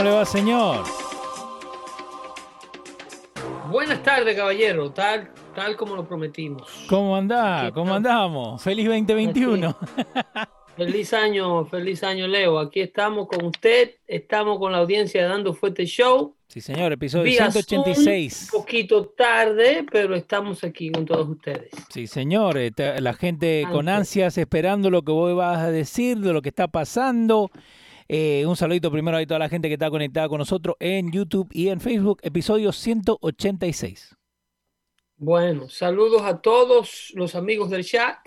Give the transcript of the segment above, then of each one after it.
¿Cómo le va, señor? Buenas tardes, caballero. Tal, tal como lo prometimos. ¿Cómo anda? ¿Cómo andamos? Feliz 2021. Feliz año, feliz año, Leo. Aquí estamos con usted. Estamos con la audiencia de Dando Fuerte Show. Sí, señor, episodio 186. un poquito tarde, pero estamos aquí con todos ustedes. Sí, señor. Eh, la gente con ansias esperando lo que vos vas a decir, de lo que está pasando. Eh, un saludito primero a toda la gente que está conectada con nosotros en YouTube y en Facebook, episodio 186. Bueno, saludos a todos los amigos del chat.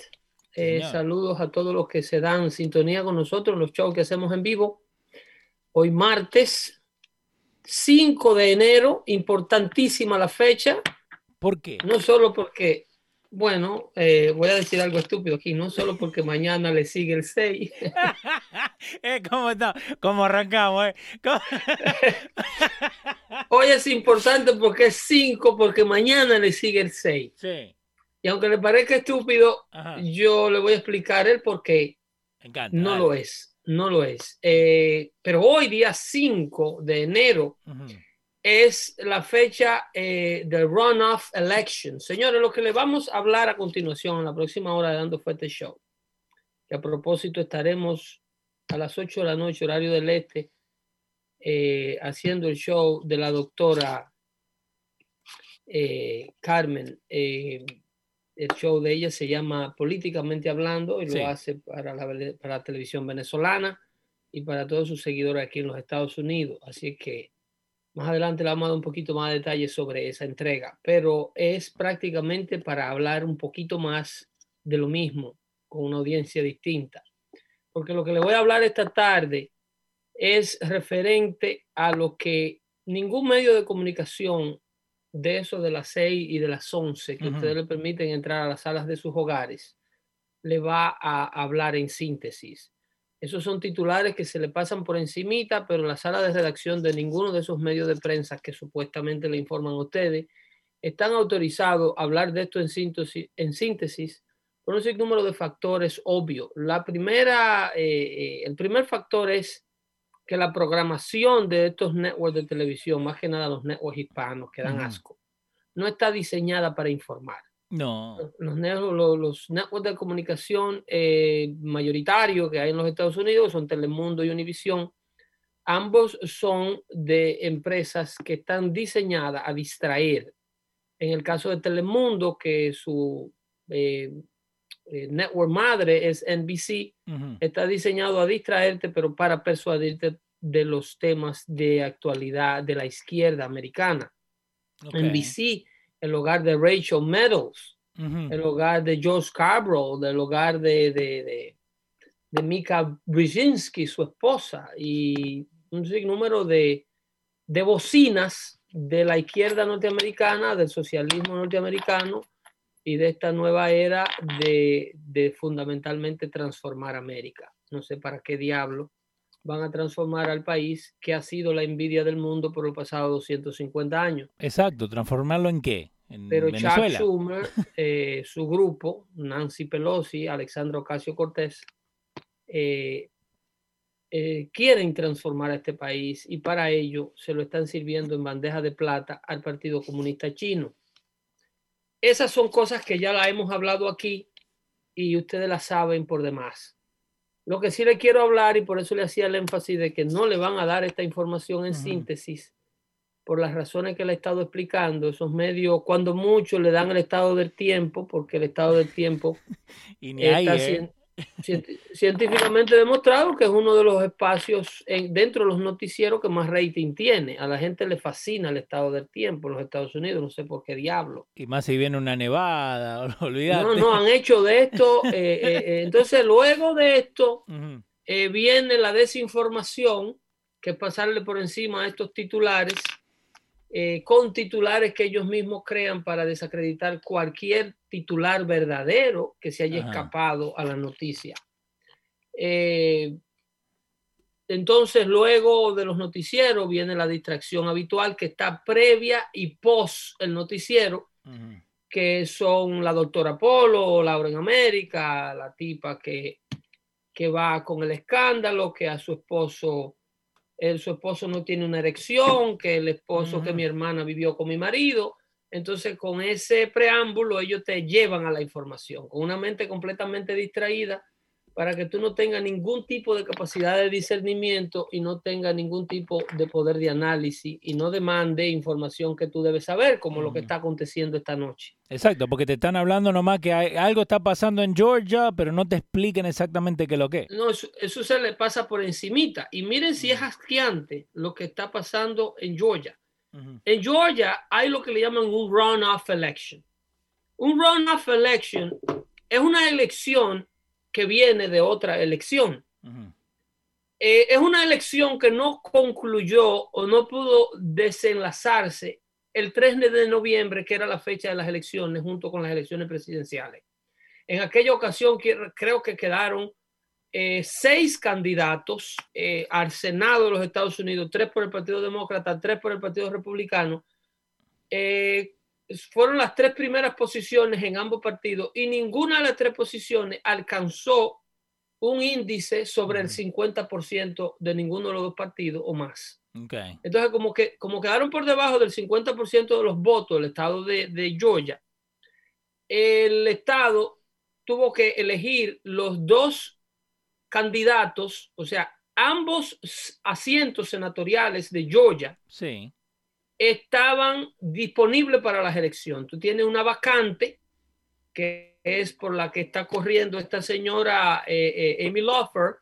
Eh, saludos a todos los que se dan sintonía con nosotros, los shows que hacemos en vivo. Hoy martes 5 de enero, importantísima la fecha. ¿Por qué? No solo porque bueno, eh, voy a decir algo estúpido aquí, no solo porque mañana le sigue el 6. eh, ¿Cómo está? ¿Cómo arrancamos? Eh? Hoy es importante porque es 5, porque mañana le sigue el 6. Sí. Y aunque le parezca estúpido, yo le voy a explicar el por qué. no lo es, no lo es. Eh, pero hoy, día 5 de enero, es la fecha eh, del runoff election. Señores, lo que le vamos a hablar a continuación, en la próxima hora de Dando Fuerte Show, que a propósito estaremos a las 8 de la noche, horario del este, eh, haciendo el show de la doctora eh, Carmen. el show de ella se llama Políticamente Hablando y lo hace para la, para la televisión venezolana y para todos sus seguidores aquí en los Estados Unidos. Así que más adelante le vamos a dar un poquito más de detalles sobre esa entrega, pero es prácticamente para hablar un poquito más de lo mismo con una audiencia distinta. Porque lo que le voy a hablar esta tarde es referente a lo que ningún medio de comunicación de eso de las 6 y de las 11 que ustedes le permiten entrar a las salas de sus hogares, le va a hablar en síntesis. Esos son titulares que se le pasan por encimita, pero la sala de redacción de ninguno de esos medios de prensa que supuestamente le informan a ustedes están autorizados a hablar de esto en síntesis, en síntesis por un sinnúmero de factores obvios. La primera, eh, eh, el primer factor es que la programación de estos networks de televisión, más que nada los networks hispanos que dan asco, no está diseñada para informar. No. Los, los, networks de comunicación eh, mayoritarios que hay en los Estados Unidos son Telemundo y Univision. Ambos son de empresas que están diseñadas a distraer. En el caso de Telemundo, que su eh, eh, network madre es NBC, está diseñado a distraerte, pero para persuadirte de los temas de actualidad de la izquierda americana. NBC el hogar de Rachel Meadows, el hogar de Joe Scarborough, el hogar de, de, de, Mika Brzezinski, su esposa, y un sinnúmero de, de bocinas de la izquierda norteamericana, del socialismo norteamericano y de esta nueva era de, de fundamentalmente transformar América. No sé para qué diablo van a transformar al país que ha sido la envidia del mundo por los pasados 250 años. Exacto, transformarlo en qué? Pero Chuck Schumer, eh, su grupo, Nancy Pelosi, Alexandro Ocasio Cortés, eh, eh, quieren transformar a este país y para ello se lo están sirviendo en bandeja de plata al Partido Comunista Chino. Esas son cosas que ya la hemos hablado aquí y ustedes las saben por demás. Lo que sí le quiero hablar, y por eso le hacía el énfasis de que no le van a dar esta información en síntesis, por las razones que le he estado explicando, esos medios, cuando mucho le dan el estado del tiempo, porque el estado del tiempo y ni está ¿eh? Científicamente demostrado que es uno de los espacios dentro de los noticieros que más rating tiene. A la gente le fascina el estado del tiempo en los Estados Unidos, no sé por qué diablo. Y más si viene una nevada, olvídate. No, no, han hecho de esto. Eh, eh, entonces, luego de esto, viene la desinformación, que es pasarle por encima a estos titulares eh, con titulares que ellos mismos crean para desacreditar cualquier titular verdadero que se haya escapado a la noticia. Eh, entonces, luego de los noticieros viene la distracción habitual que está previa y post el noticiero, que son la doctora Polo, Laura en América, la tipa que, que va con el escándalo, que a su esposo su esposo no tiene una erección, que el esposo que mi hermana vivió con mi marido. Entonces, con ese preámbulo, ellos te llevan a la información, con una mente completamente distraída, para que tú no tengas ningún tipo de capacidad de discernimiento y no tengas ningún tipo de poder de análisis y no demande información que tú debes saber, como lo que está aconteciendo esta noche. Exacto, porque te están hablando nomás que hay, algo está pasando en Georgia, pero no te expliquen exactamente qué es lo que es. No, eso, se le pasa por encimita. Y miren si es asqueante lo que está pasando en Georgia. En Georgia hay lo que le llaman un runoff election. Un runoff election es una elección que viene de otra elección. Eh, es una elección que no concluyó o no pudo desenlazarse el 3 de noviembre, que era la fecha de las elecciones, junto con las elecciones presidenciales. En aquella ocasión creo que quedaron eh, seis candidatos eh, al Senado de los Estados Unidos, tres por el Partido Demócrata, tres por el Partido Republicano, fueron las tres primeras posiciones en ambos partidos y ninguna de las tres posiciones alcanzó un índice sobre el 50% de ninguno de los dos partidos o más. Entonces, como que como quedaron por debajo del 50% de los votos del estado de, de Georgia, el estado tuvo que elegir los dos candidatos, o sea, ambos asientos senatoriales de Georgia. Sí estaban disponibles para las elecciones. Tú tienes una vacante que es por la que está corriendo esta señora eh, eh, Amy Loffer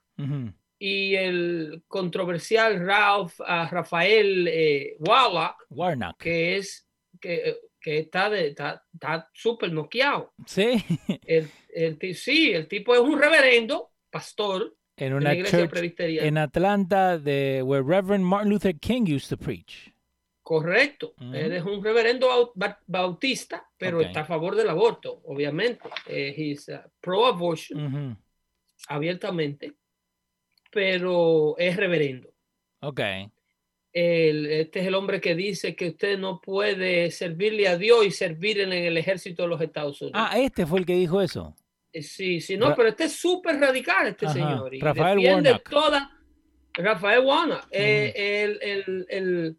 y el controversial Ralph, uh, Rafael eh, Warnock, que es que, que está de, está súper noqueado. Sí. El, el, sí, el tipo es un reverendo, pastor, en una iglesia presbiteriana. En Atlanta, de where Reverend Martin Luther King used to preach. Correcto. Él es un reverendo bautista, pero está a favor del aborto, obviamente. Eh, uh, pro-abortion, abiertamente, pero es reverendo. Ok. este es el hombre que dice que usted no puede servirle a Dios y servir en el ejército de los Estados Unidos. Ah, este fue el que dijo eso. Eh, sí, sí, no, pero este es súper radical, este señor. Y Rafael defiende toda. Rafael Warnock. Eh, el, el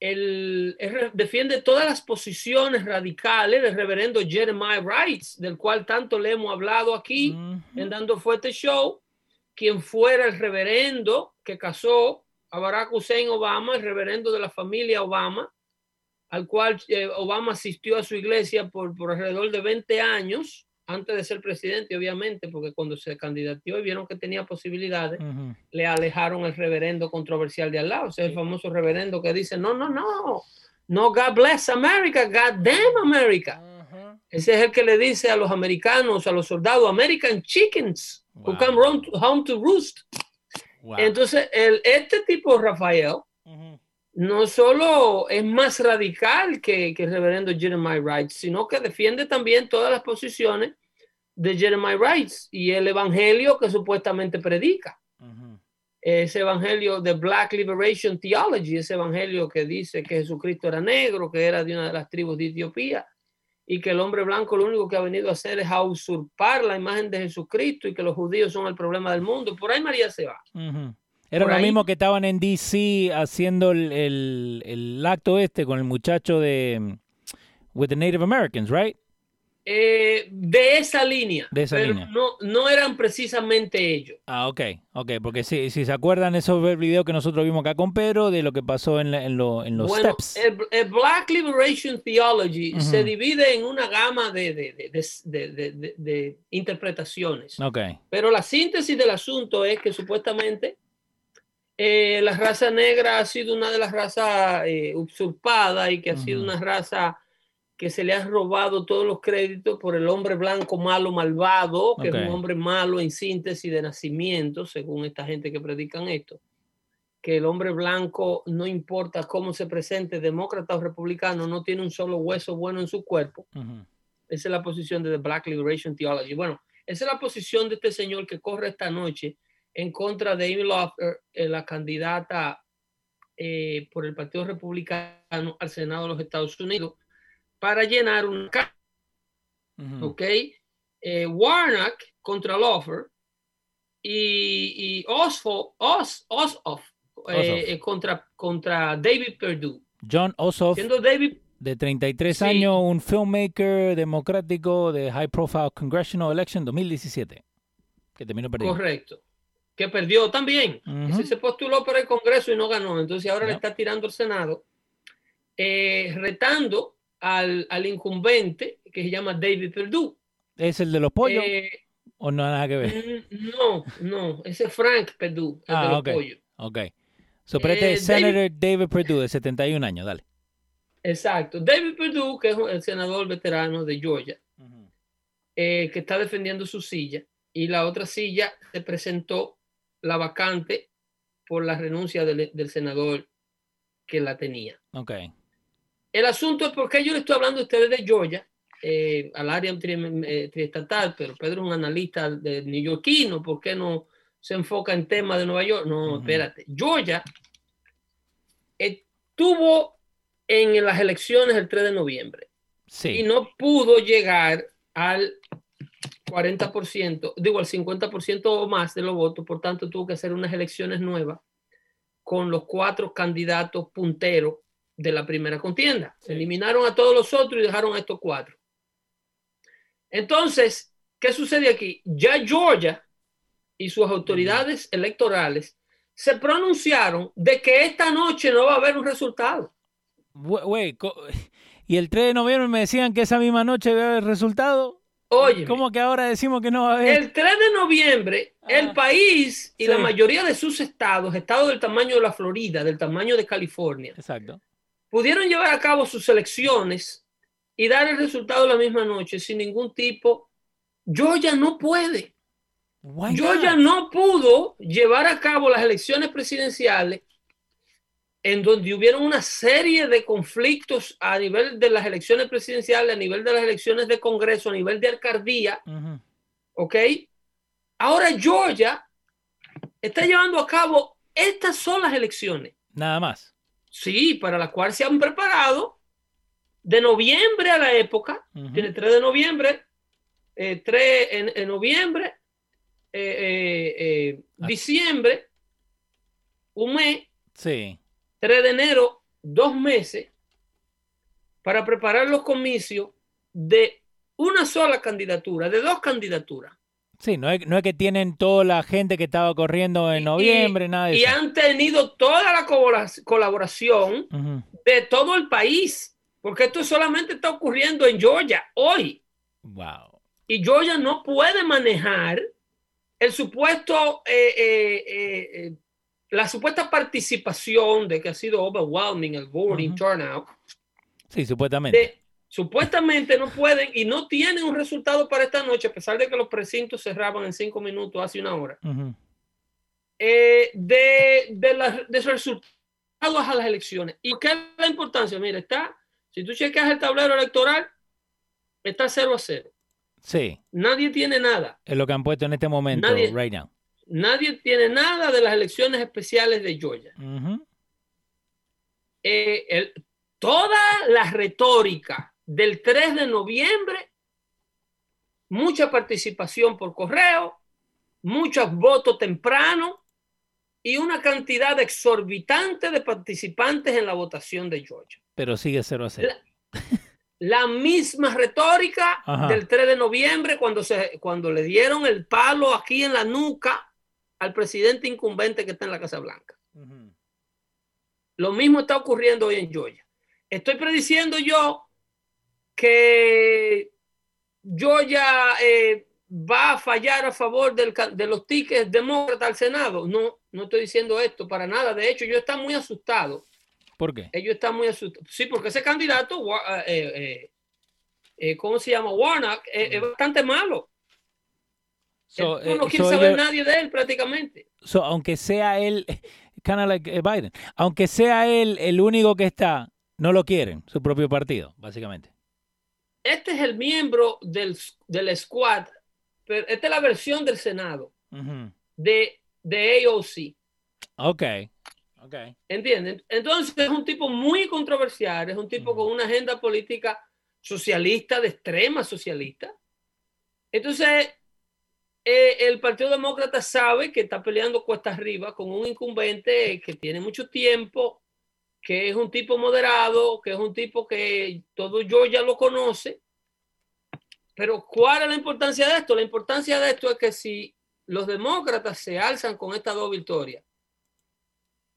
él, defiende todas las posiciones radicales del reverendo Jeremiah Wright, del cual tanto le hemos hablado aquí en Dando Fuerte Show, quien fuera el reverendo que casó a Barack Hussein Obama, el reverendo de la familia Obama, al cual eh, Obama asistió a su iglesia por, por alrededor de 20 años antes de ser presidente, obviamente, porque cuando se candidateó y vieron que tenía posibilidades, le alejaron el reverendo controversial de al lado, o sea, el famoso reverendo que dice, no, no, no, no, God bless America, God damn America. Ese es el que le dice a los americanos, a los soldados, American chickens who come home to roost. Entonces, el, este tipo, Rafael, no solo es más radical que, el reverendo Jeremiah Wright, sino que defiende también todas las posiciones de Jeremiah Wright y el evangelio que supuestamente predica. Ese evangelio de Black Liberation Theology, ese evangelio que dice que Jesucristo era negro, que era de una de las tribus de Etiopía y que el hombre blanco lo único que ha venido a hacer es a usurpar la imagen de Jesucristo y que los judíos son el problema del mundo. Por ahí María se va. Era lo mismo que estaban en DC haciendo el, acto este con el muchacho de With the Native Americans, right? Eh, de esa línea. De esa pero línea. No, no eran precisamente ellos. Ah, ok, ok, porque si, si se acuerdan esos videos que nosotros vimos acá con Pedro de lo que pasó en, en, lo, en los bueno, steps. El, Black Liberation Theology se divide en una gama de, de, de, interpretaciones. Ok. Pero la síntesis del asunto es que supuestamente eh, la raza negra ha sido una de las razas eh, usurpadas y que ha sido una raza que se le ha robado todos los créditos por el hombre blanco malo malvado, que es un hombre malo en síntesis de nacimiento, según esta gente que predican esto, que el hombre blanco no importa cómo se presente, demócrata o republicano, no tiene un solo hueso bueno en su cuerpo. Esa es la posición de The Black Liberation Theology. Bueno, esa es la posición de este señor que corre esta noche en contra de Amy Lofter, eh, la candidata eh, por el Partido Republicano al Senado de los Estados Unidos para llenar un ¿Ok? Eh, Warnock contra Loffer y, y Ossoff, Os, eh, contra, contra David Perdue. John Ossoff, David, de 33 años, un filmmaker democrático de High Profile Congressional Election 2017, que terminó perdiendo. Correcto. Que perdió también. Ese se postuló para el Congreso y no ganó. Entonces ahora le está tirando al Senado, retando al, al, incumbente que se llama David Perdue. ¿Es el de los pollos? Eh, ¿O no nada que ver? No, no, ese es Frank Perdue, el de los pollos. Ok. So, eh, Senator David, Perdue, de 71 años, dale. Exacto. David Perdue, que es el senador veterano de Georgia, eh, que está defendiendo su silla, y la otra silla se presentó la vacante por la renuncia del, del senador que la tenía. Ok. El asunto es porque yo le estoy hablando a ustedes de Georgia, eh, al área eh, triestatal, pero Pedro es un analista de neoyorquino, ¿por qué no se enfoca en temas de Nueva York? No, espérate. Georgia estuvo en las elecciones el 3 de noviembre y no pudo llegar al 40%, digo al 50% o más de los votos, por tanto tuvo que hacer unas elecciones nuevas con los cuatro candidatos punteros de la primera contienda. Se eliminaron a todos los otros y dejaron a estos cuatro. Entonces, ¿qué sucede aquí? Ya Georgia y sus autoridades electorales se pronunciaron de que esta noche no va a haber un resultado. y el 3 de noviembre me decían que esa misma noche va a haber resultado. Oye, ¿cómo que ahora decimos que no va a haber? El 3 de noviembre, el ah. país y la mayoría de sus estados, estados del tamaño de la Florida, del tamaño de California, Exacto pudieron llevar a cabo sus elecciones y dar el resultado la misma noche sin ningún tipo. Georgia no puede. Georgia no pudo llevar a cabo las elecciones presidenciales en donde hubieron una serie de conflictos a nivel de las elecciones presidenciales, a nivel de las elecciones de Congreso, a nivel de alcaldía. ¿Ok? Ahora Georgia está llevando a cabo estas son las elecciones. Nada más. Sí, para la cual se han preparado de noviembre a la época, tiene 3 de noviembre, 3 eh, en, noviembre, eh, eh, ah. diciembre, un mes, sí. 3 de enero, dos meses, para preparar los comicios de una sola candidatura, de dos candidaturas. Sí, no es, no es que tienen toda la gente que estaba corriendo en noviembre, nada de y han tenido toda la colaboración de todo el país, porque esto solamente está ocurriendo en Georgia hoy. Wow. Y Georgia no puede manejar el supuesto, eh, eh, eh, la supuesta participación de que ha sido overwhelming el voting turnout. Sí, supuestamente supuestamente no pueden y no tienen un resultado para esta noche, a pesar de que los precintos cerraban en cinco minutos hace una hora, eh, de, de, la, de resultados a las elecciones. ¿Y qué es la importancia? Mira, está, si tú checas el tablero electoral, está 0 a 0. Sí. Nadie tiene nada. Es lo que han puesto en este momento, nadie, right now. Nadie tiene nada de las elecciones especiales de Georgia. Eh, el, toda la retórica del 3 de noviembre, mucha participación por correo, muchos votos temprano y una cantidad exorbitante de participantes en la votación de Georgia. Pero sigue 0 a 0. la misma retórica del 3 de noviembre cuando, se, cuando le dieron el palo aquí en la nuca al presidente incumbente que está en la Casa Blanca. Lo mismo está ocurriendo hoy en Georgia. Estoy prediciendo yo que Georgia eh, va a fallar a favor de los tickets demócratas al Senado. No, no estoy diciendo esto para nada. De hecho, yo estoy muy asustado ¿Por qué? Ellos están muy asustados. Sí, porque ese candidato, eh, eh, eh, ¿cómo se llama? Warnock, es bastante malo. No quiere saber nadie de él prácticamente. aunque sea él, kind of like Biden, aunque sea él el único que está, no lo quieren, su propio partido, básicamente. Este es el miembro del, del squad, pero esta es la versión del Senado de, de AOC. Ok. Okay. ¿Entienden? Entonces es un tipo muy controversial, es un tipo con una agenda política socialista, de extrema socialista. Entonces, eh, el Partido Demócrata sabe que está peleando cuesta arriba con un incumbente que tiene mucho tiempo, que es un tipo moderado, que es un tipo que todo yo ya lo conoce. Pero ¿cuál es la importancia de esto? La importancia de esto es que si los demócratas se alzan con estas dos victorias,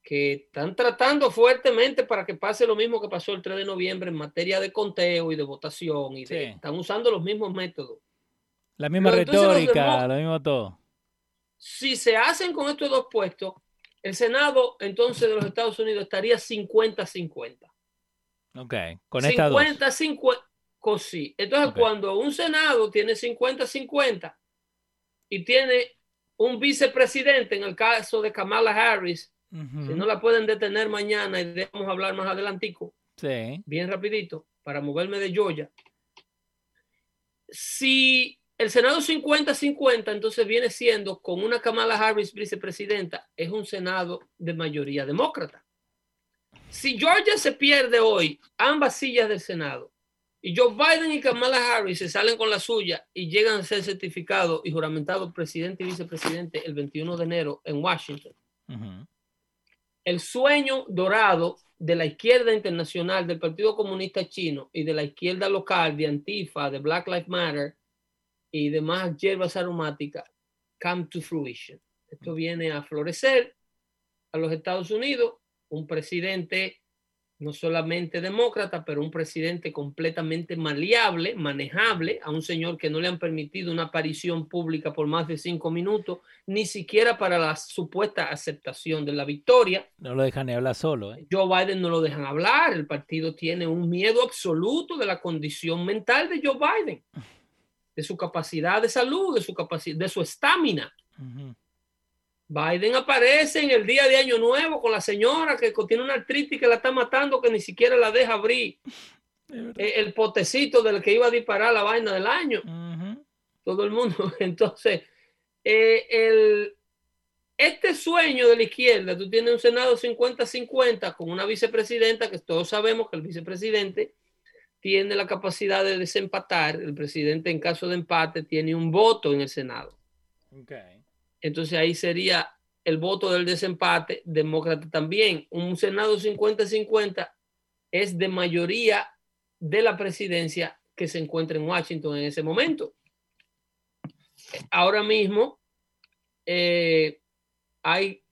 que están tratando fuertemente para que pase lo mismo que pasó el 3 de noviembre en materia de conteo y de votación y están usando los mismos métodos. La misma retórica, lo mismo todo. Si se hacen con estos dos puestos, el Senado entonces de los Estados Unidos estaría 50-50. Ok, con esta 50, 50, sí. Entonces, cuando un Senado tiene 50-50 y tiene un vicepresidente, en el caso de Kamala Harris, si no la pueden detener mañana y debemos hablar más adelantico, bien rapidito, para moverme de Georgia. Si el Senado 50-50, entonces viene siendo con una Kamala Harris vicepresidenta, es un Senado de mayoría demócrata. Si Georgia se pierde hoy ambas sillas del Senado y Joe Biden y Kamala Harris se salen con la suya y llegan a ser certificados y juramentados presidente y vicepresidente el 21 de enero en Washington, el sueño dorado de la izquierda internacional del Partido Comunista Chino y de la izquierda local de Antifa, de Black Lives Matter y demás hierbas aromáticas come to fruition. Esto viene a florecer a los Estados Unidos, un presidente no solamente demócrata, pero un presidente completamente maleable, manejable, a un señor que no le han permitido una aparición pública por más de cinco minutos, ni siquiera para la supuesta aceptación de la victoria. No lo dejan ni hablar solo. ¿eh? Joe Biden no lo dejan hablar, el partido tiene un miedo absoluto de la condición mental de Joe Biden, de su capacidad de salud, de su capacidad, de su estamina. Biden aparece en el día de Año Nuevo con la señora que tiene una artritis que la está matando, que ni siquiera la deja abrir eh, el potecito del que iba a disparar la vaina del año. Todo el mundo. Entonces, eh, el, este sueño de la izquierda, tú tienes un Senado 50-50 con una vicepresidenta, que todos sabemos que el vicepresidente tiene la capacidad de desempatar. El presidente, en caso de empate, tiene un voto en el Senado. Okay entonces ahí sería el voto del desempate, demócrata también. Un Senado 50-50 es de mayoría de la presidencia que se encuentra en Washington en ese momento. Ahora mismo eh, hay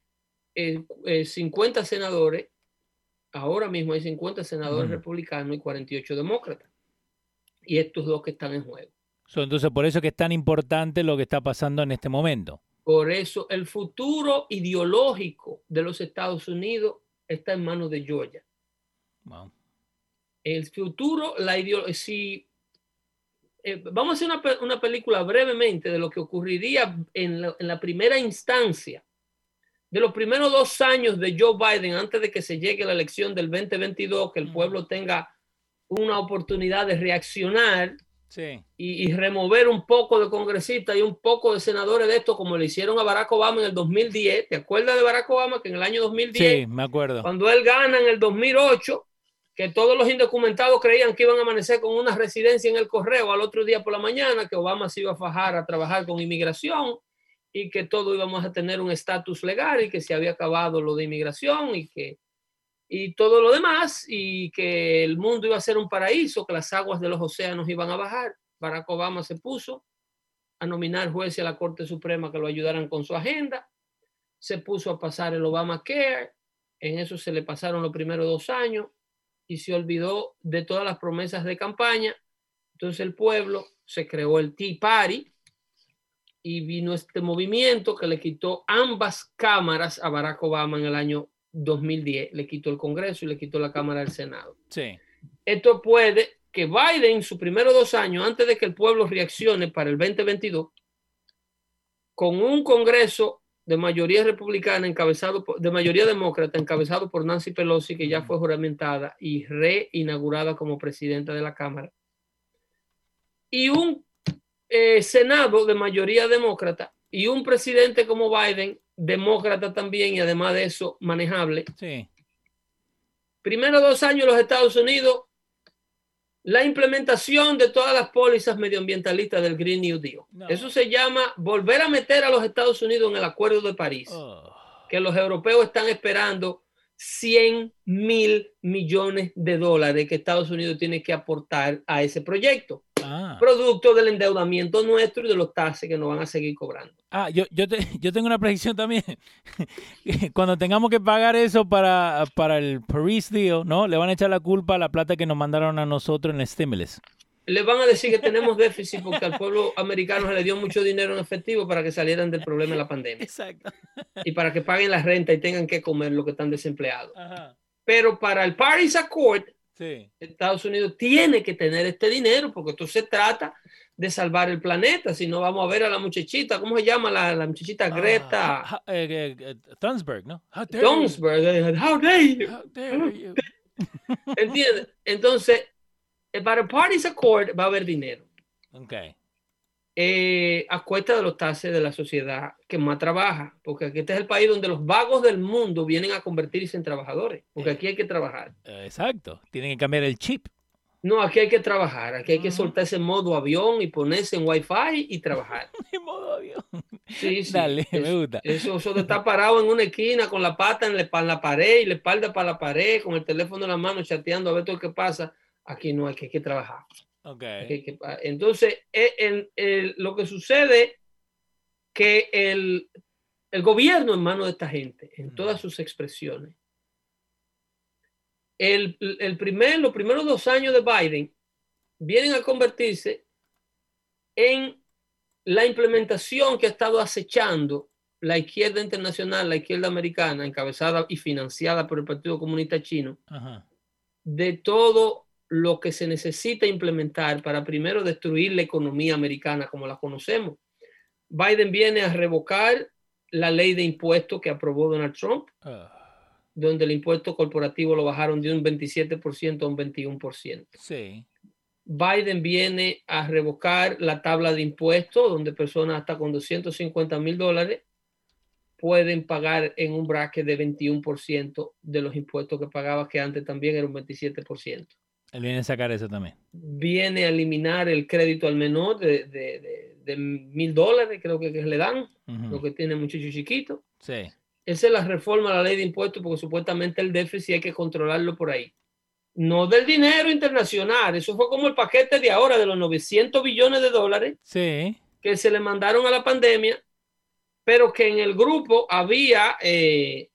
50 eh, eh, senadores, ahora mismo hay 50 senadores republicanos y 48 demócratas. Y estos dos que están en juego. entonces, por eso que es tan importante lo que está pasando en este momento. Por eso el futuro ideológico de los Estados Unidos está en manos de Georgia. El futuro, la ideología, si eh, vamos a hacer una, una, película brevemente de lo que ocurriría en la, en la, primera instancia, de los primeros dos años de Joe Biden, antes de que se llegue la elección del 2022, que el pueblo tenga una oportunidad de reaccionar y, remover un poco de congresistas y un poco de senadores de esto, como le hicieron a Barack Obama en el 2010. ¿Te acuerdas de Barack Obama que en el año 2010, sí, me acuerdo. cuando él gana en el 2008, que todos los indocumentados creían que iban a amanecer con una residencia en el correo al otro día por la mañana, que Obama se iba a fajar a trabajar con inmigración y que todo íbamos a tener un estatus legal y que se había acabado lo de inmigración y que y todo lo demás, y que el mundo iba a ser un paraíso, que las aguas de los océanos iban a bajar. Barack Obama se puso a nominar jueces a la Corte Suprema que lo ayudaran con su agenda, se puso a pasar el Obamacare, en eso se le pasaron los primeros dos años y se olvidó de todas las promesas de campaña. Entonces el pueblo se creó el Tea Party y vino este movimiento que le quitó ambas cámaras a Barack Obama en el año 2010. Le quitó el Congreso y le quitó la Cámara del Senado. Sí. Esto puede que Biden, sus primeros dos años, antes de que el pueblo reaccione para el 2022, con un Congreso de mayoría republicana encabezado por, de mayoría demócrata encabezado por Nancy Pelosi que ya fue juramentada y reinaugurada como presidenta de la Cámara y un eh, Senado de mayoría demócrata y un presidente como Biden demócrata también y además de eso manejable. Sí. Primero dos años los Estados Unidos la implementación de todas las pólizas medioambientalistas del Green New Deal. Eso se llama volver a meter a los Estados Unidos en el Acuerdo de París, oh. que los europeos están esperando 100 mil millones de dólares que Estados Unidos tiene que aportar a ese proyecto. Ah. Producto del endeudamiento nuestro y de los taxes que nos van a seguir cobrando. Ah, yo, yo, yo tengo una predicción también. Cuando tengamos que pagar eso para, para el Paris Deal, ¿no? Le van a echar la culpa a la plata que nos mandaron a nosotros en el stimulus. Le van a decir que tenemos déficit porque al pueblo americano se le dio mucho dinero en efectivo para que salieran del problema de la pandemia. Exacto. Y para que paguen la renta y tengan que comer lo que están desempleados. Pero para el Paris Accord, Estados Unidos tiene que tener este dinero porque esto se trata de salvar el planeta. Si no, vamos a ver a la muchachita, ¿cómo se llama la, la muchachita ah, Greta? Eh, eh, Thunberg, ¿no? Thunberg, eh, how dare you? ¿Entiendes? Entonces, para el Paris Accord va a haber dinero. Okay eh, a cuesta de los taxes de la sociedad que más trabaja, porque aquí este es el país donde los vagos del mundo vienen a convertirse en trabajadores, porque aquí hay que trabajar. Exacto, tienen que cambiar el chip. No, aquí hay que trabajar, aquí hay que soltarse en modo avión y ponerse en wifi y trabajar. en modo avión. Sí, sí. Dale, me gusta. Eso, eso de estar parado en una esquina con la pata en la, la pared y la espalda para la pared, con el teléfono en la mano chateando a ver todo lo que pasa, aquí no hay que, hay que trabajar. Entonces, e, lo que sucede que el, gobierno en manos de esta gente, en todas sus expresiones, el, primer, los primeros dos años de Biden vienen a convertirse en la implementación que ha estado acechando la izquierda internacional, la izquierda americana, encabezada y financiada por el Partido Comunista Chino, de todo lo que se necesita implementar para primero destruir la economía americana como la conocemos. Biden viene a revocar la ley de impuestos que aprobó Donald Trump, ah. donde el impuesto corporativo lo bajaron de un 27% a un 21%. Sí. Biden viene a revocar la tabla de impuestos, donde personas hasta con 250 mil dólares pueden pagar en un bracket de 21% de los impuestos que pagaba, que antes también era un 27%. Él viene a sacar eso también. Viene a eliminar el crédito al menor de, mil dólares, creo que, le dan, lo que tiene muchacho chiquito. Sí. Él se la reforma la ley de impuestos porque supuestamente el déficit hay que controlarlo por ahí. No del dinero internacional, eso fue como el paquete de ahora de los 900 billones de dólares sí. que se le mandaron a la pandemia, pero que en el grupo había eh,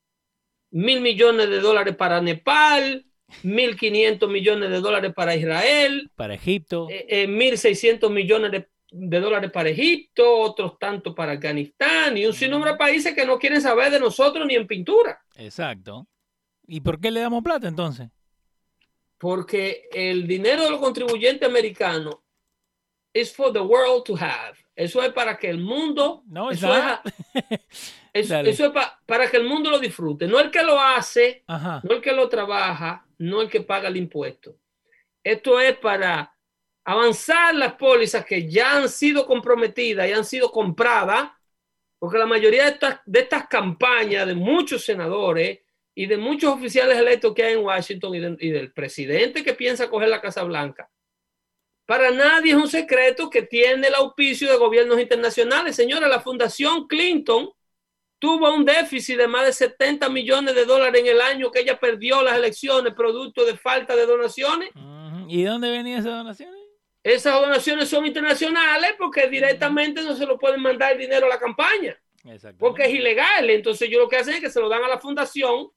mil millones de dólares para Nepal, 1.500 millones de dólares para Israel. Para Egipto. Eh, 1.600 eh, millones de, dólares para Egipto, otros tanto para Afganistán y un sinnúmero de países que no quieren saber de nosotros ni en pintura. Exacto. ¿Y por qué le damos plata entonces? Porque el dinero de los contribuyentes americanos es for the world to have. Eso es para que el mundo. No, eso es, eso es para que el mundo lo disfrute. No el que lo hace, no el que lo trabaja, no el que paga el impuesto. Esto es para avanzar las pólizas que ya han sido comprometidas y han sido compradas, porque la mayoría de estas, de estas campañas de muchos senadores y de muchos oficiales electos que hay en Washington y, y del presidente que piensa coger la Casa Blanca, para nadie es un secreto que tiene el auspicio de gobiernos internacionales. Señora, la Fundación Clinton tuvo un déficit de más de 70 millones de dólares en el año que ella perdió las elecciones producto de falta de donaciones. ¿Y de dónde venían esas donaciones? Esas donaciones son internacionales porque directamente no se lo pueden mandar el dinero a la campaña. Porque es ilegal. Entonces ellos lo que hacen es que se lo dan a la fundación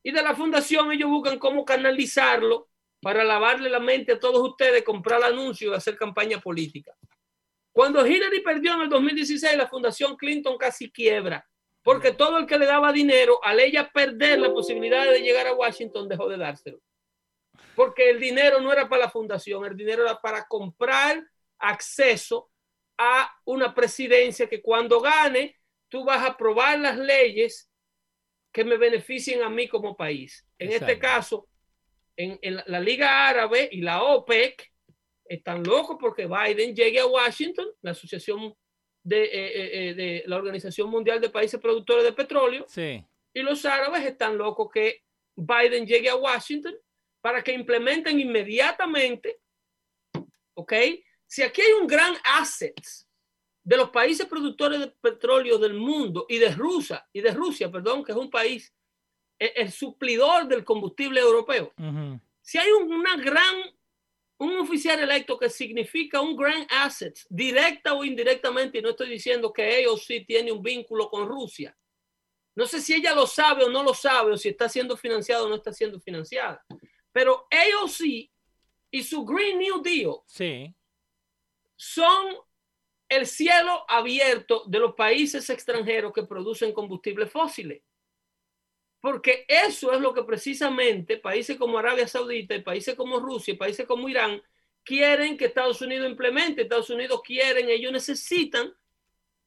y de la fundación ellos buscan cómo canalizarlo para lavarle la mente a todos ustedes, comprar anuncios y hacer campaña política. Cuando Hillary perdió en el 2016, la fundación Clinton casi quiebra porque todo el que le daba dinero, al ella perder la posibilidad de llegar a Washington, dejó de dárselo. Porque el dinero no era para la fundación, el dinero era para comprar acceso a una presidencia que cuando gane, tú vas a aprobar las leyes que me beneficien a mí como país. En este caso, en, en, la Liga Árabe y la OPEC están locos porque Biden llegue a Washington, la Asociación de, eh, eh, eh, de, la Organización Mundial de Países Productores de Petróleo. Sí. Y los árabes están locos que Biden llegue a Washington para que implementen inmediatamente, ¿ok? Si aquí hay un gran asset de los países productores de petróleo del mundo y de Rusia, y de Rusia, perdón, que es un país, el, el suplidor del combustible europeo. Uh -huh. Si hay un, una gran un oficial electo que significa un grand asset, directa o indirectamente, y no estoy diciendo que AOC tiene un vínculo con Rusia. No sé si ella lo sabe o no lo sabe, o si está siendo financiada o no está siendo financiada. Pero AOC y su Green New Deal sí. son el cielo abierto de los países extranjeros que producen combustibles fósiles. Porque eso es lo que precisamente países como Arabia Saudita países como Rusia y países como Irán quieren que Estados Unidos implemente. Estados Unidos quieren, ellos necesitan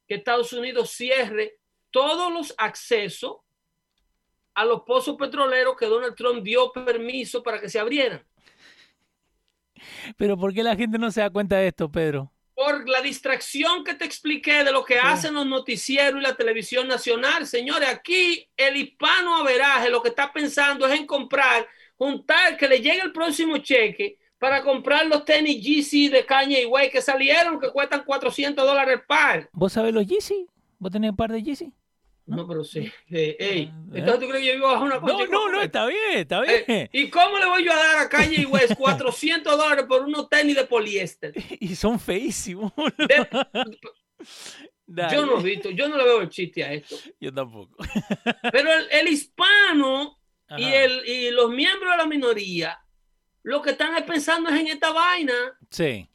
que Estados Unidos cierre todos los accesos a los pozos petroleros que Donald Trump dio permiso para que se abrieran. Pero ¿por qué la gente no se da cuenta de esto, Pedro? Por la distracción que te expliqué de lo que sí. hacen los noticieros y la televisión nacional. Señores, aquí el hispano averaje lo que está pensando es en comprar, juntar, que le llegue el próximo cheque para comprar los tenis GC de Kanye West que salieron, que cuestan 400 dólares el par. ¿Vos sabés los GC? ¿Vos tenés un par de GC? No, no pero sí. Eh, ey, entonces tú crees que yo vivo bajo una No, no, no, está bien, está bien. Eh, ¿Y cómo le voy yo a dar a Kanye West 400 dólares por unos tenis de poliéster? Y son feísimos. De, yo no he visto, yo no le veo el chiste a esto. Yo tampoco. Pero el, el hispano y, el, y los miembros de la minoría, lo que están pensando es en esta vaina. Sí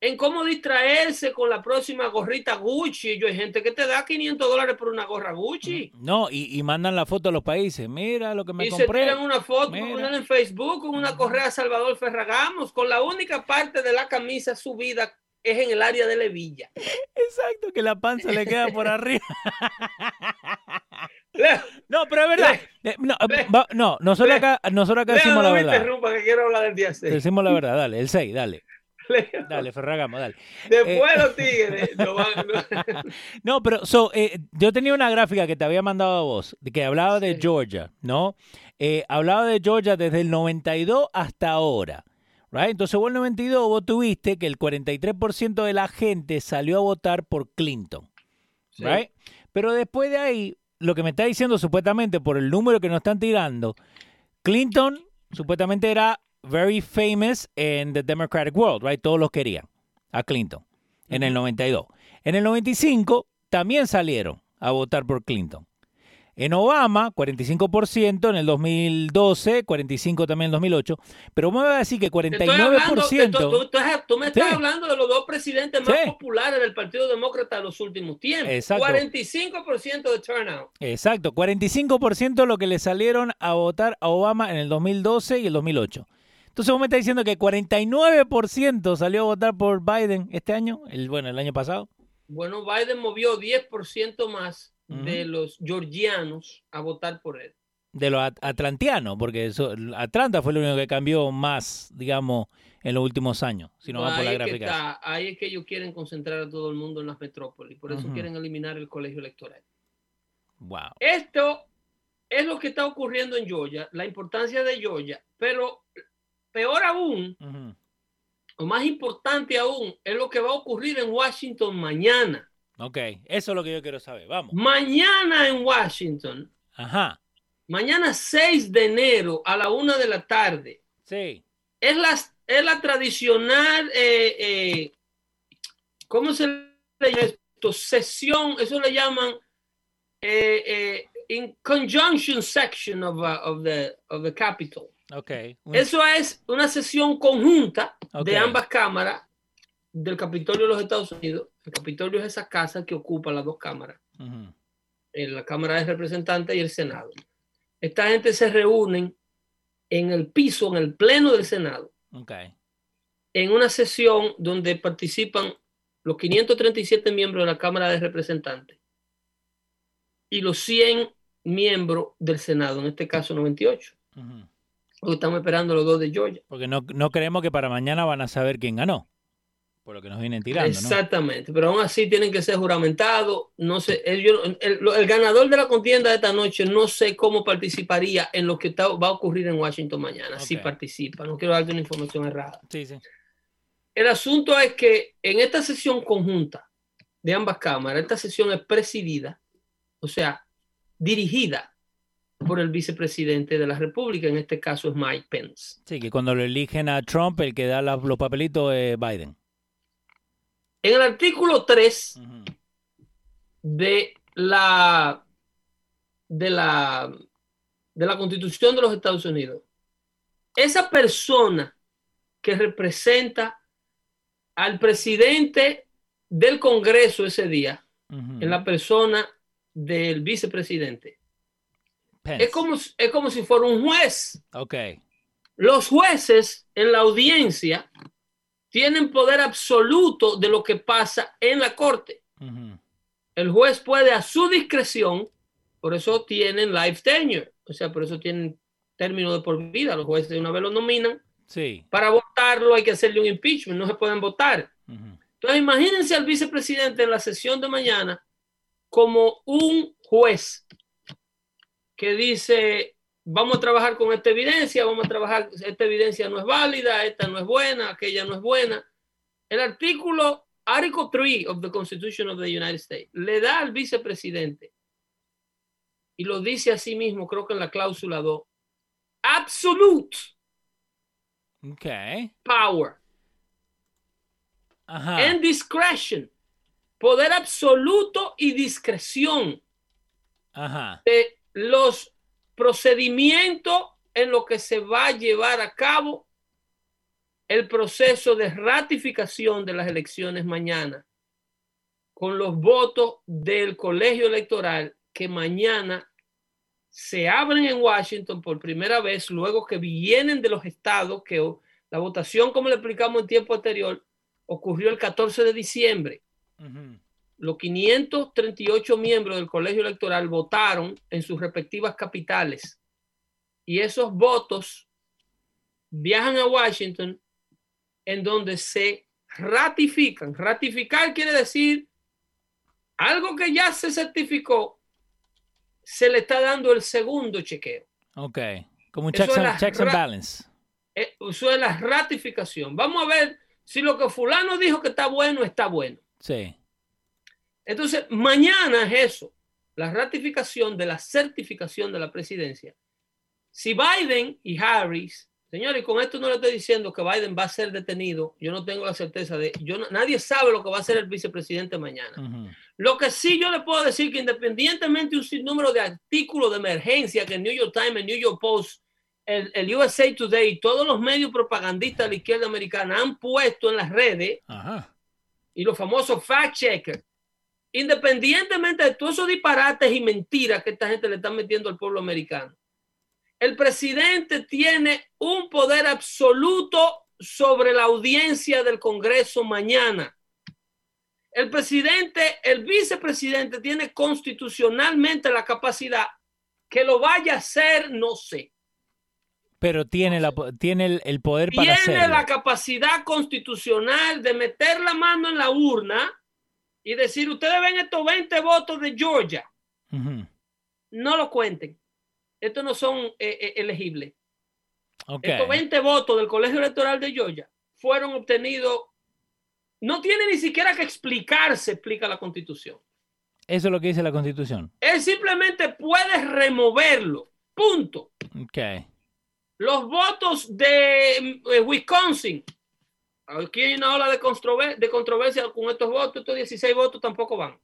en cómo distraerse con la próxima gorrita Gucci. Yo hay gente que te da 500 dólares por una gorra Gucci. No, y, y mandan la foto a los países. Mira lo que me y compré. Y se tiran una foto en Facebook con una correa Salvador Ferragamos, con la única parte de la camisa subida es en el área de levilla. Exacto, que la panza le queda por arriba. no, pero es verdad. Eh, no, va, no, nosotros acá, nosotros acá decimos la verdad. interrumpa que quiero hablar del día 6. Decimos la verdad, dale, el 6, dale. Dale, Ferragamo, dale. Después eh, los tigres. No, van, no. no, pero so, eh, yo tenía una gráfica que te había mandado a vos, que hablaba de. Georgia, ¿no? Eh, hablaba de Georgia desde el 92 hasta ahora. Right? Entonces vos en el 92 vos tuviste que el 43% de la gente salió a votar por Clinton. Sí. Right? Pero después de ahí, lo que me está diciendo supuestamente por el número que nos están tirando, Clinton supuestamente era very famous in the Democratic world, right? Todos los querían a Clinton en el 92. En el 95 también salieron a votar por Clinton. En Obama, 45%, en el 2012, 45% también en el 2008, pero me va a decir que 49%... Tú, tú, tú, tú, me estás sí. hablando de los dos presidentes más sí. populares del Partido Demócrata de los últimos tiempos. Exacto. 45% de turnout. Exacto, 45% lo que le salieron a votar a Obama en el 2012 y el 2008. Entonces vos me estás diciendo que 49% salió a votar por Biden este año, el, bueno, el año pasado. Bueno, Biden movió 10% más uh -huh. de los georgianos a votar por él. De los at atlantianos, porque eso, Atlanta fue lo único que cambió más, digamos, en los últimos años, si no va por la gráfica. Está, ahí es que ellos quieren concentrar a todo el mundo en las metrópolis, por eso uh -huh. quieren eliminar el colegio electoral. Wow. Esto es lo que está ocurriendo en Georgia, la importancia de Georgia, pero peor aún, uh -huh. o más importante aún, es lo que va a ocurrir en Washington mañana. Ok, eso es lo que yo quiero saber. Vamos. Mañana en Washington. Ajá. Mañana 6 de enero a la una de la tarde. Sí. Es la, es la tradicional, eh, eh, ¿cómo se le llama esto? Sesión, eso le llaman eh, in conjunction section of, uh, of, the, of the Capitol. Okay. Eso es una sesión conjunta de ambas cámaras del Capitolio de los Estados Unidos. El Capitolio es esa casa que ocupa las dos cámaras. en la Cámara de Representantes y el Senado. Esta gente se reúnen en el piso, en el pleno del Senado. Okay. En una sesión donde participan los 537 miembros de la Cámara de Representantes y los 100 miembros del Senado, en este caso 98. Estamos esperando los dos de Georgia. Porque no, no creemos que para mañana van a saber quién ganó. Por lo que nos vienen tirando. Exactamente, pero aún así tienen que ser juramentados. No sé, el, el, ganador de la contienda de esta noche no sé cómo participaría en lo que va a ocurrir en Washington mañana. Si participa, no quiero darte una información errada. Sí, sí. El asunto es que en esta sesión conjunta de ambas cámaras, esta sesión es presidida, o sea, dirigida por el vicepresidente de la República, en este caso es Mike Pence. Sí, que cuando lo eligen a Trump, el que da los papelitos es Biden. En el artículo 3 de la de la de la Constitución de los Estados Unidos, esa persona que representa al presidente del Congreso ese día, en la persona del vicepresidente, es como, es como si fuera un juez. Okay. Los jueces en la audiencia tienen poder absoluto de lo que pasa en la corte. El juez puede a su discreción, por eso tienen life tenure, o sea, por eso tienen término de por vida. Los jueces de una vez lo nominan. Sí. Para votarlo hay que hacerle un impeachment, no se pueden votar. Entonces imagínense al vicepresidente en la sesión de mañana como un juez que dice, vamos a trabajar con esta evidencia, vamos a trabajar, esta evidencia no es válida, esta no es buena, aquella no es buena. El artículo, Article 3 of the Constitution of the United States, le da al vicepresidente, y lo dice a sí mismo, creo que en la cláusula 2, absolute okay. power and discretion, poder absoluto y discreción Ajá. de los procedimientos en lo que se va a llevar a cabo el proceso de ratificación de las elecciones mañana con los votos del colegio electoral que mañana se abren en Washington por primera vez, luego que vienen de los estados, que la votación, como le explicamos en tiempo anterior, ocurrió el 14 de diciembre los 538 miembros del colegio electoral votaron en sus respectivas capitales y esos votos viajan a Washington en donde se ratifican. Ratificar quiere decir algo que ya se certificó, se le está dando el segundo chequeo. Ok, como un checks, and, balance. Eh, eso es la ratificación. Vamos a ver si lo que fulano dijo que está bueno, está bueno. Sí. Entonces, mañana es eso, la ratificación de la certificación de la presidencia. Si Biden y Harris, señores, con esto no le estoy diciendo que Biden va a ser detenido, yo no tengo la certeza de, yo nadie sabe lo que va a hacer el vicepresidente mañana. Lo que sí yo le puedo decir que independientemente de un sinnúmero de artículos de emergencia que el New York Times, el New York Post, el, el USA Today y todos los medios propagandistas de la izquierda americana han puesto en las redes y los famosos fact checkers independientemente de todos esos disparates y mentiras que esta gente le está metiendo al pueblo americano, el presidente tiene un poder absoluto sobre la audiencia del Congreso mañana. El presidente, el vicepresidente tiene constitucionalmente la capacidad que lo vaya a hacer, no sé. Pero tiene, la, tiene el, poder para Tiene la capacidad constitucional de meter la mano en la urna y decir, ustedes ven estos 20 votos de Georgia, no lo cuenten. Estos no son eh, eh, elegibles. Estos 20 votos del colegio electoral de Georgia fueron obtenidos no tiene ni siquiera que explicarse, explica la constitución. Eso es lo que dice la constitución. Él simplemente puede removerlo. Punto. Okay. Los votos de eh, Wisconsin. Aquí hay una ola de, de controversia con estos votos. Estos 16 votos tampoco van.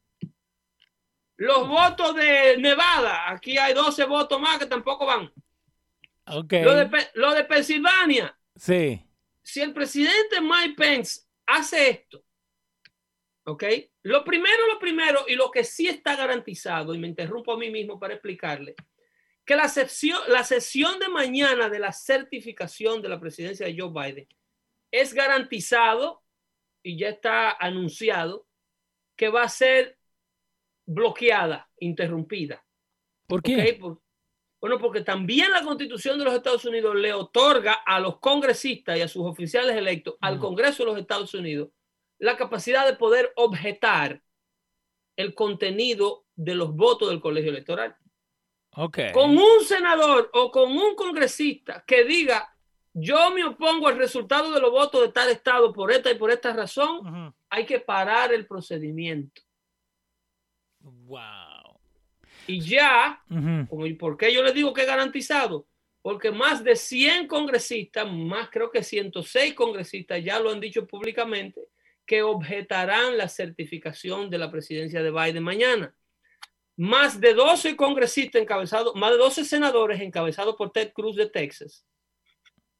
Los votos de Nevada. Aquí hay 12 votos más que tampoco van. Okay. Lo de, lo de Pensilvania. Sí. Si el presidente Mike Pence hace esto, ¿ok? Lo primero, lo primero, y lo que sí está garantizado, y me interrumpo a mí mismo para explicarle, que la sesión, la sesión de mañana de la certificación de la presidencia de Joe Biden es garantizado y ya está anunciado que va a ser bloqueada, interrumpida. ¿Por qué? bueno, porque también la constitución de los Estados Unidos le otorga a los congresistas y a sus oficiales electos, al Congreso de los Estados Unidos, la capacidad de poder objetar el contenido de los votos del colegio electoral. Okay. Con un senador o con un congresista que diga, yo me opongo al resultado de los votos de tal estado por esta y por esta razón, hay que parar el procedimiento. Wow. Y ya, ¿por qué yo le digo que es garantizado? Porque más de 100 congresistas, más creo que 106 congresistas ya lo han dicho públicamente, que objetarán la certificación de la presidencia de Biden mañana. Más de 12 congresistas encabezados, más de 12 senadores encabezados por Ted Cruz de Texas,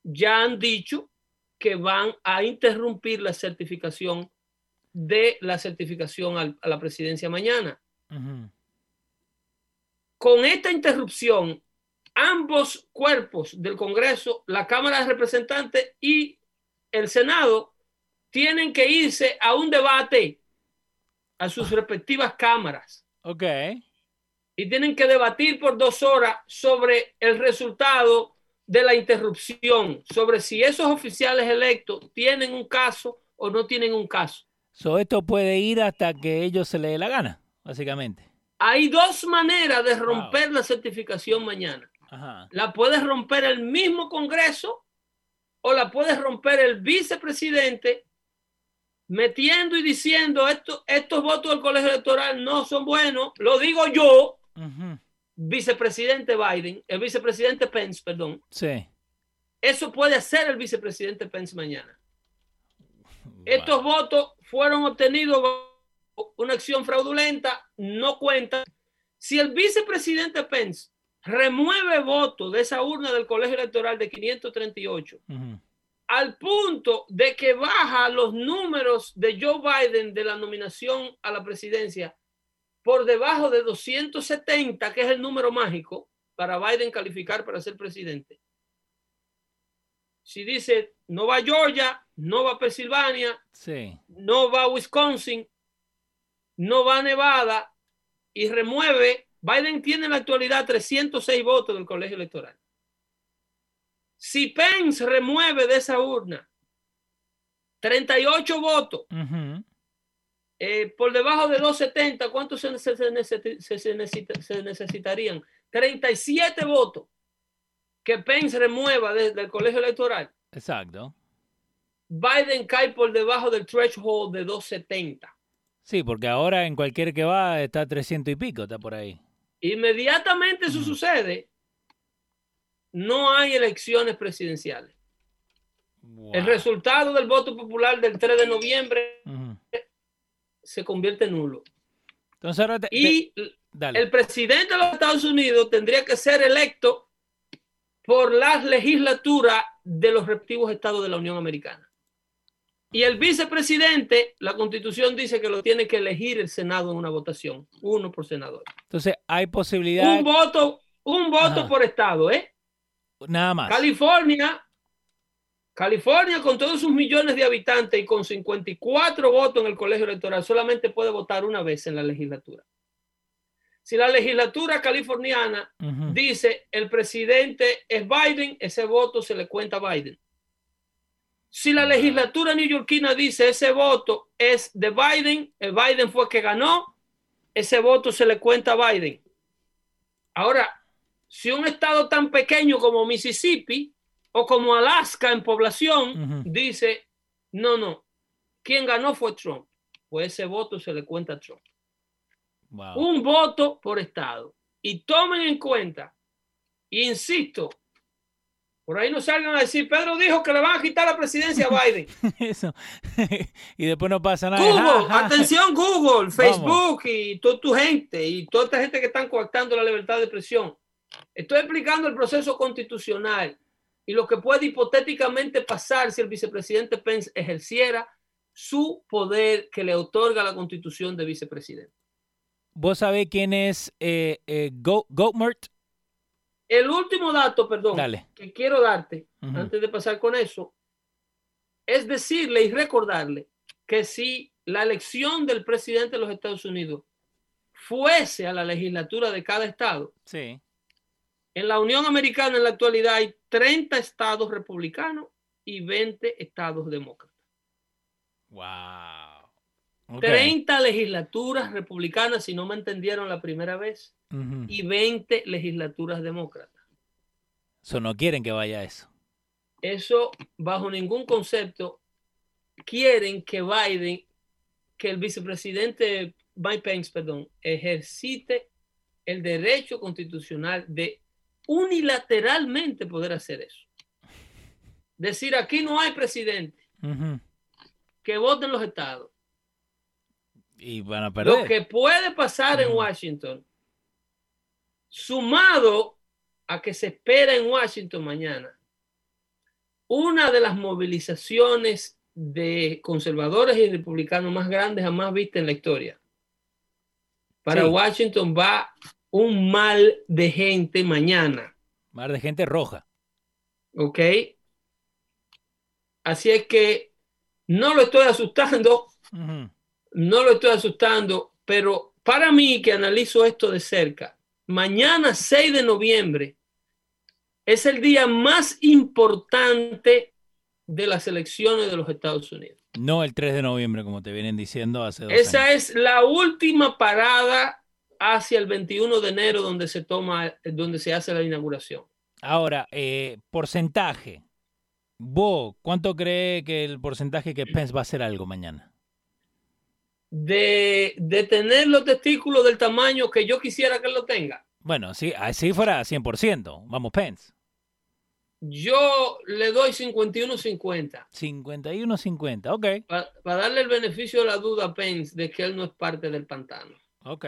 ya han dicho que van a interrumpir la certificación de la certificación a la presidencia mañana. Con esta interrupción, ambos cuerpos del Congreso, la Cámara de Representantes y el Senado, tienen que irse a un debate a sus respectivas cámaras. Ok. Y tienen que debatir por dos horas sobre el resultado de la interrupción, sobre si esos oficiales electos tienen un caso o no tienen un caso. So, esto puede ir hasta que ellos se les dé la gana, básicamente. Hay dos maneras de romper la certificación mañana. La puedes romper el mismo Congreso o la puedes romper el vicepresidente metiendo y diciendo esto, estos votos del colegio electoral no son buenos. Lo digo yo, vicepresidente Biden, el vicepresidente Pence, perdón. Sí. Eso puede hacer el vicepresidente Pence mañana. Estos votos fueron obtenidos una acción fraudulenta, no cuenta. Si el vicepresidente Pence remueve votos de esa urna del colegio electoral de 538, al punto de que baja los números de Joe Biden de la nominación a la presidencia por debajo de 270, que es el número mágico para Biden calificar para ser presidente. Si dice no va a Georgia, no va a Pensilvania, no va a Wisconsin, no va a Nevada y remueve, Biden tiene en la actualidad 306 votos del colegio electoral. Si Pence remueve de esa urna 38 votos, eh, por debajo de 270, ¿cuántos se, necesitarían? 37 votos que Pence remueva desde el colegio electoral. Exacto. Biden cae por debajo del threshold de 270. Sí, porque ahora en cualquier que va está 300 y pico, está por ahí. Inmediatamente eso sucede, no hay elecciones presidenciales. El resultado del voto popular del 3 de noviembre se convierte en nulo. Entonces ahora y el presidente de los Estados Unidos tendría que ser electo por las legislaturas de los respectivos estados de la Unión Americana. Y el vicepresidente, la constitución dice que lo tiene que elegir el Senado en una votación, uno por senador. Entonces, hay posibilidad. Un voto, un voto por estado, ¿eh? Nada más. California, California con todos sus millones de habitantes y con 54 votos en el colegio electoral, solamente puede votar una vez en la legislatura. Si la legislatura californiana dice el presidente es Biden, ese voto se le cuenta a Biden. Si la legislatura neoyorquina dice ese voto es de Biden, el Biden fue el que ganó, ese voto se le cuenta a Biden. Ahora, si un estado tan pequeño como Mississippi o como Alaska en población dice, no, no, quien ganó fue Trump. Pues ese voto se le cuenta a Trump. Un voto por estado. Y tomen en cuenta, insisto, por ahí no salgan a decir, Pedro dijo que le van a quitar la presidencia a Biden. Eso. y después no pasa nada. Google, atención Google, Facebook y toda tu gente y toda esta gente que están coactando la libertad de expresión. Estoy explicando el proceso constitucional y lo que puede hipotéticamente pasar si el vicepresidente Pence ejerciera su poder que le otorga la constitución de vicepresidente. ¿Vos sabés quién es eh, eh el último dato, perdón, que quiero darte antes de pasar con eso, es decirle y recordarle que si la elección del presidente de los Estados Unidos fuese a la legislatura de cada estado, sí. En la Unión Americana en la actualidad hay 30 estados republicanos y 20 estados demócratas. Wow. 30 legislaturas republicanas, si no me entendieron la primera vez, y 20 legislaturas demócratas. Eso no quieren que vaya eso. Eso, bajo ningún concepto, quieren que Biden, que el vicepresidente Mike Pence, perdón, ejercite el derecho constitucional de unilateralmente poder hacer eso. Decir, aquí no hay presidente. Que voten los estados. Y van a perder. Lo que puede pasar en Washington sumado a que se espera en Washington mañana una de las movilizaciones de conservadores y republicanos más grandes jamás vistas en la historia. Para Washington va un mal de gente mañana. Mal de gente roja. Ok. Así es que no lo estoy asustando, no lo estoy asustando, pero para mí que analizo esto de cerca, mañana 6 de noviembre es el día más importante de las elecciones de los Estados Unidos. No el 3 de noviembre, como te vienen diciendo hace dos Esa es la última parada hacia el 21 de enero donde se toma, donde se hace la inauguración. Ahora, eh, porcentaje. ¿Vos cuánto cree que el porcentaje que Pence va a hacer algo mañana? de, tener los testículos del tamaño que yo quisiera que él lo tenga. Bueno, si así fuera 100%, vamos Pence. Yo le doy 51-50. 51-50, ok. Para darle el beneficio de la duda a Pence de que él no es parte del pantano. Ok,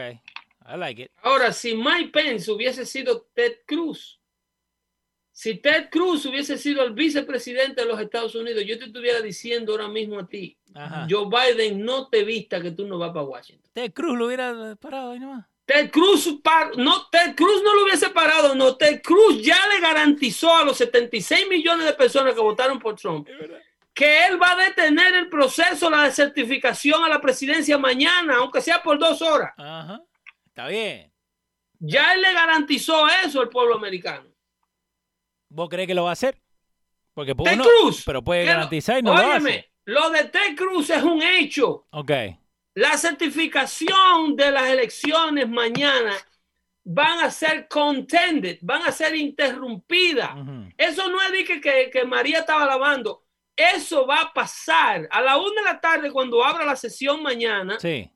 I like it. Ahora, si Mike Pence hubiese sido Ted Cruz, si Ted Cruz hubiese sido el vicepresidente de los Estados Unidos, yo te estuviera diciendo ahora mismo a ti, Joe Biden no te vista que tú no vas para Washington. Ted Cruz lo hubiera parado ahí nomás. Ted Cruz, no, Ted Cruz no lo hubiese parado, no, Ted Cruz ya le garantizó a los 76 millones de personas que votaron por Trump que él va a detener el proceso, la certificación a la presidencia mañana, aunque sea por dos horas. Ajá, está bien. Ya él le garantizó eso al pueblo americano. ¿Vos crees que lo va a hacer? Porque Ted Cruz, pero puede garantizar y no lo hace. Lo de Ted Cruz es un hecho. Ok. La certificación de las elecciones mañana van a ser contended, van a ser interrumpidas. Eso no es que, que, que, María estaba lavando. Eso va a pasar a la una de la tarde cuando abra la sesión mañana. Sí.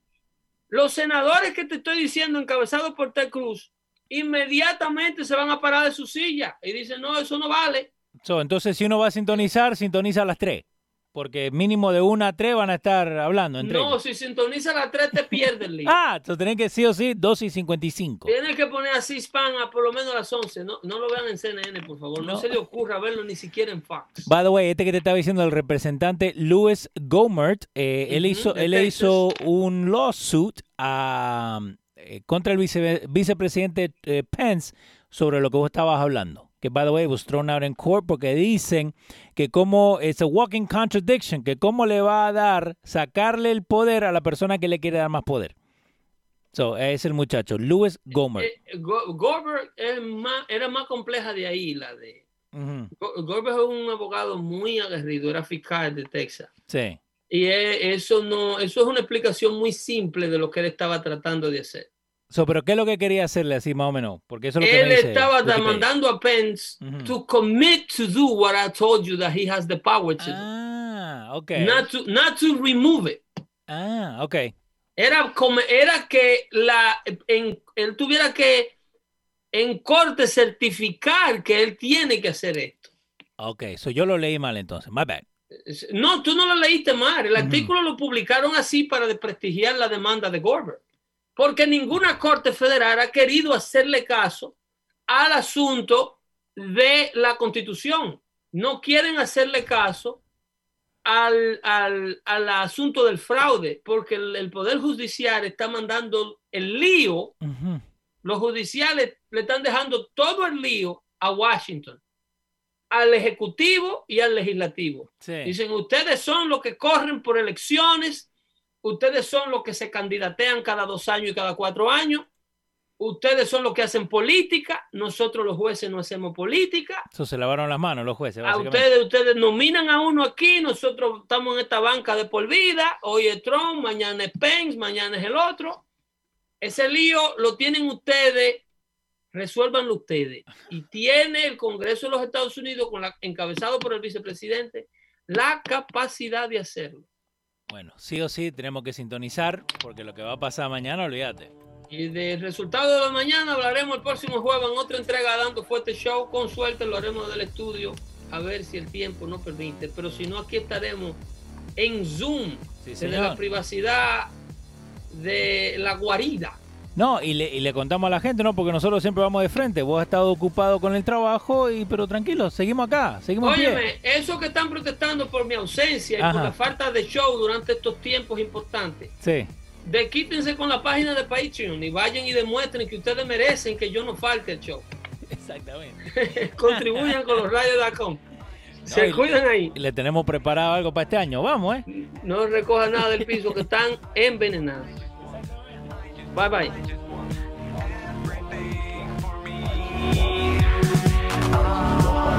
Los senadores que te estoy diciendo, encabezados por Ted Cruz, inmediatamente se van a parar de su silla y dicen, no, eso no vale. entonces, si uno va a sintonizar, sintoniza a las tres. Porque mínimo de una a tres van a estar hablando entre No, si sintoniza a las tres te pierdes, ah, entonces tenés que sí o sí 2 y 55. Tienes que poner así spam a por lo menos a las 11. No, no lo vean en CNN, por favor. No. se le ocurra verlo ni siquiera en Fox. By the way, este que te estaba diciendo el representante Louis Gomert, eh, él, hizo, él hizo un lawsuit a, eh, contra el vicepresidente eh, Pence sobre lo que vos estabas hablando. Que, by the way, was thrown out in court porque dicen que como es a walking contradiction, que cómo le va a dar sacarle el poder a la persona que le quiere dar más poder. So, es el muchacho, Louis Gomer. Eh, Gomer era más compleja de ahí, la de. Gomer es un abogado muy aguerrido, era fiscal de Texas. Sí. Y eso no, eso es una explicación muy simple de lo que él estaba tratando de hacer. Pero ¿qué es lo que quería hacerle así más o menos? Porque eso es lo que él estaba demandando a Pence to commit to do what I told you that he has the power to ah, Ah, ok. Not to, not to remove it. Ah, ok. Era, como, era que la, en, él tuviera que en corte certificar que él tiene que hacer esto. Ok, so yo lo leí mal entonces. My bad. No, tú no lo leíste mal. El artículo lo publicaron así para desprestigiar la demanda de Gorber. Porque ninguna corte federal ha querido hacerle caso al asunto de la constitución. No quieren hacerle caso al, al, al asunto del fraude, porque el, el, Poder Judicial está mandando el lío. Uh -huh. Los judiciales le están dejando todo el lío a Washington, al Ejecutivo y al Legislativo. Sí. Dicen, ustedes son los que corren por elecciones, ustedes son los que se candidatean cada dos años y cada cuatro años, ustedes son los que hacen política, nosotros los jueces no hacemos política. Eso se lavaron las manos los jueces. A ustedes, ustedes nominan a uno aquí, nosotros estamos en esta banca de por vida, hoy es Trump, mañana es Pence, mañana es el otro. Ese lío lo tienen ustedes, resuélvanlo ustedes. Y tiene el Congreso de los Estados Unidos, con la, encabezado por el vicepresidente, la capacidad de hacerlo. Bueno, sí o sí tenemos que sintonizar, porque lo que va a pasar mañana, olvídate. Y del resultado de la mañana hablaremos el próximo jueves en otra entrega dando fuerte show. Con suerte lo haremos del estudio, a ver si el tiempo nos permite. Pero si no, aquí estaremos en Zoom, sí, desde la privacidad de la guarida. No, y le, y le, contamos a la gente, ¿no? Porque nosotros siempre vamos de frente. Vos has estado ocupado con el trabajo, y pero tranquilo, seguimos acá, seguimos Óyeme, eso que están protestando por mi ausencia y Ajá. por la falta de show durante estos tiempos importantes. Sí. De quítense con la página de Patreon y vayan y demuestren que ustedes merecen que yo no falte el show. Exactamente. Contribuyan con los radios.com. Se No, cuidan ahí. Le tenemos preparado algo para este año. Vamos, ¿eh? No recojan nada del piso que están envenenados. Bye bye.